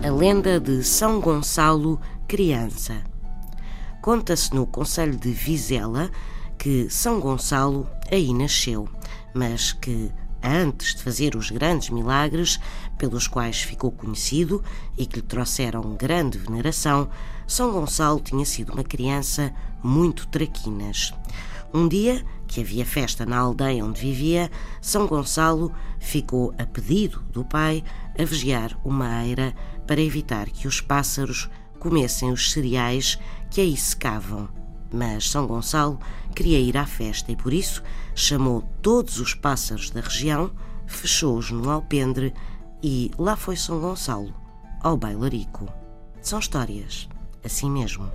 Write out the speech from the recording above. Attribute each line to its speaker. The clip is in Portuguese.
Speaker 1: A lenda de São Gonçalo criança. Conta-se no Conselho de Vizela que São Gonçalo aí nasceu, mas que antes de fazer os grandes milagres pelos quais ficou conhecido e que lhe trouxeram grande veneração, São Gonçalo tinha sido uma criança muito traquinas. Um dia, que havia festa na aldeia onde vivia, São Gonçalo ficou, a pedido do pai, a vigiar uma eira para evitar que os pássaros comessem os cereais que aí secavam. Mas São Gonçalo queria ir à festa e por isso chamou todos os pássaros da região, fechou-os num alpendre e lá foi São Gonçalo, ao bailarico. São histórias, assim mesmo.